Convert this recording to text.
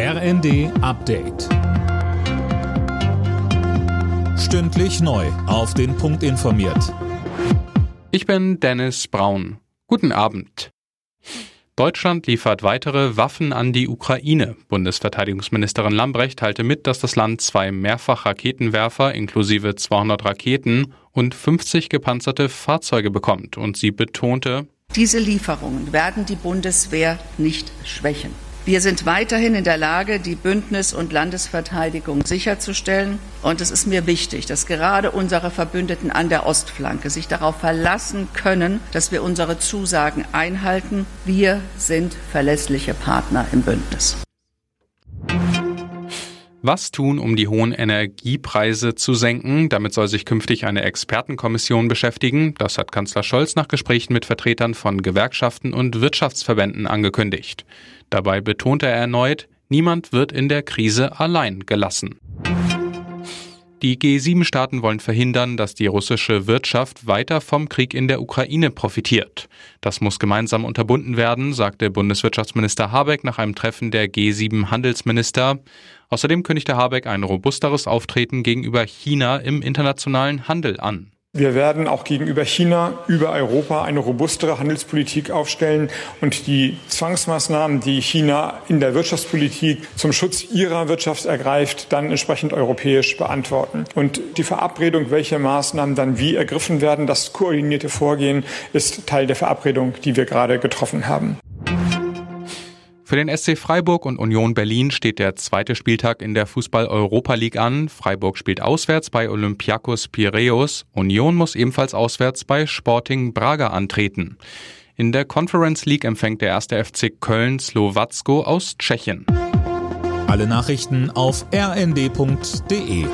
RND Update. Stündlich neu. Auf den Punkt informiert. Ich bin Dennis Braun. Guten Abend. Deutschland liefert weitere Waffen an die Ukraine. Bundesverteidigungsministerin Lambrecht teilte mit, dass das Land zwei Mehrfachraketenwerfer inklusive 200 Raketen und 50 gepanzerte Fahrzeuge bekommt. Und sie betonte, diese Lieferungen werden die Bundeswehr nicht schwächen. Wir sind weiterhin in der Lage, die Bündnis- und Landesverteidigung sicherzustellen. Und es ist mir wichtig, dass gerade unsere Verbündeten an der Ostflanke sich darauf verlassen können, dass wir unsere Zusagen einhalten. Wir sind verlässliche Partner im Bündnis. Was tun, um die hohen Energiepreise zu senken? Damit soll sich künftig eine Expertenkommission beschäftigen. Das hat Kanzler Scholz nach Gesprächen mit Vertretern von Gewerkschaften und Wirtschaftsverbänden angekündigt. Dabei betonte er erneut, niemand wird in der Krise allein gelassen. Die G7-Staaten wollen verhindern, dass die russische Wirtschaft weiter vom Krieg in der Ukraine profitiert. Das muss gemeinsam unterbunden werden, sagte Bundeswirtschaftsminister Habeck nach einem Treffen der G7-Handelsminister. Außerdem kündigte Habeck ein robusteres Auftreten gegenüber China im internationalen Handel an. Wir werden auch gegenüber China, über Europa eine robustere Handelspolitik aufstellen und die Zwangsmaßnahmen, die China in der Wirtschaftspolitik zum Schutz ihrer Wirtschaft ergreift, dann entsprechend europäisch beantworten. Und die Verabredung, welche Maßnahmen dann wie ergriffen werden, das koordinierte Vorgehen ist Teil der Verabredung, die wir gerade getroffen haben. Für den SC Freiburg und Union Berlin steht der zweite Spieltag in der Fußball-Europa League an. Freiburg spielt auswärts bei Olympiakos Piraeus. Union muss ebenfalls auswärts bei Sporting Braga antreten. In der Conference League empfängt der erste FC Köln Slowacko aus Tschechien. Alle Nachrichten auf rnd.de